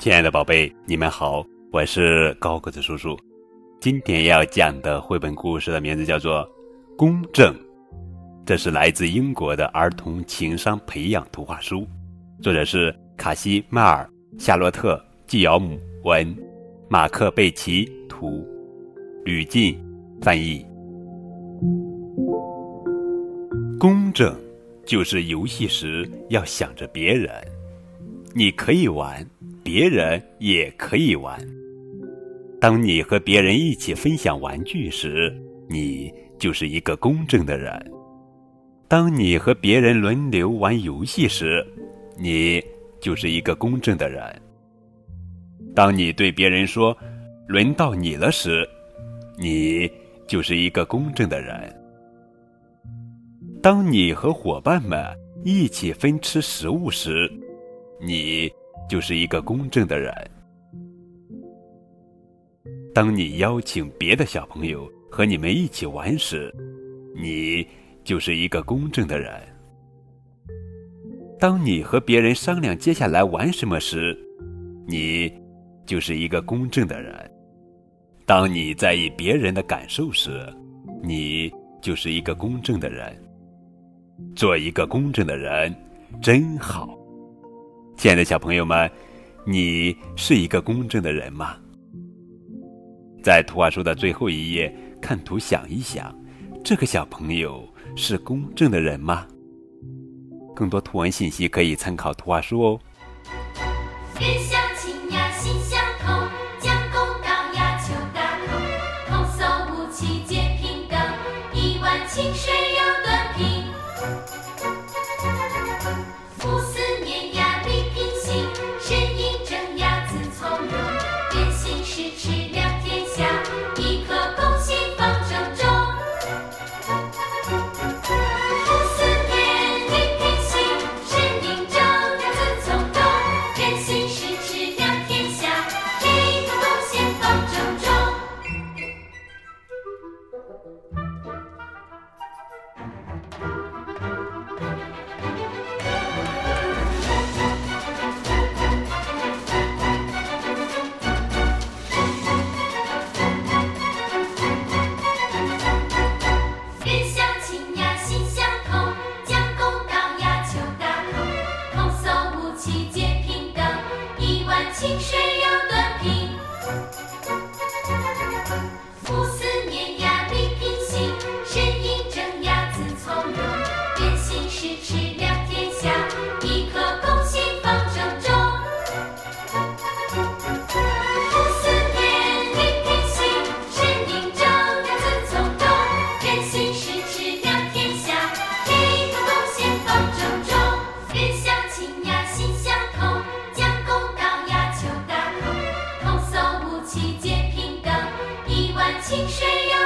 亲爱的宝贝，你们好，我是高个子叔叔。今天要讲的绘本故事的名字叫做《公正》，这是来自英国的儿童情商培养图画书，作者是卡西·迈尔、夏洛特·季尧姆文，马克·贝奇图，吕进翻译。公正就是游戏时要想着别人，你可以玩，别人也可以玩。当你和别人一起分享玩具时，你就是一个公正的人；当你和别人轮流玩游戏时，你就是一个公正的人；当你对别人说“轮到你了”时，你就是一个公正的人。当你和伙伴们一起分吃食物时，你就是一个公正的人；当你邀请别的小朋友和你们一起玩时，你就是一个公正的人；当你和别人商量接下来玩什么时，你就是一个公正的人；当你在意别人的感受时，你就是一个公正的人。做一个公正的人，真好。亲爱的小朋友们，你是一个公正的人吗？在图画书的最后一页，看图想一想，这个小朋友是公正的人吗？更多图文信息可以参考图画书哦。人相亲呀，心相通，将公到呀，求大同，童叟无欺皆平等，一碗清水又。清水流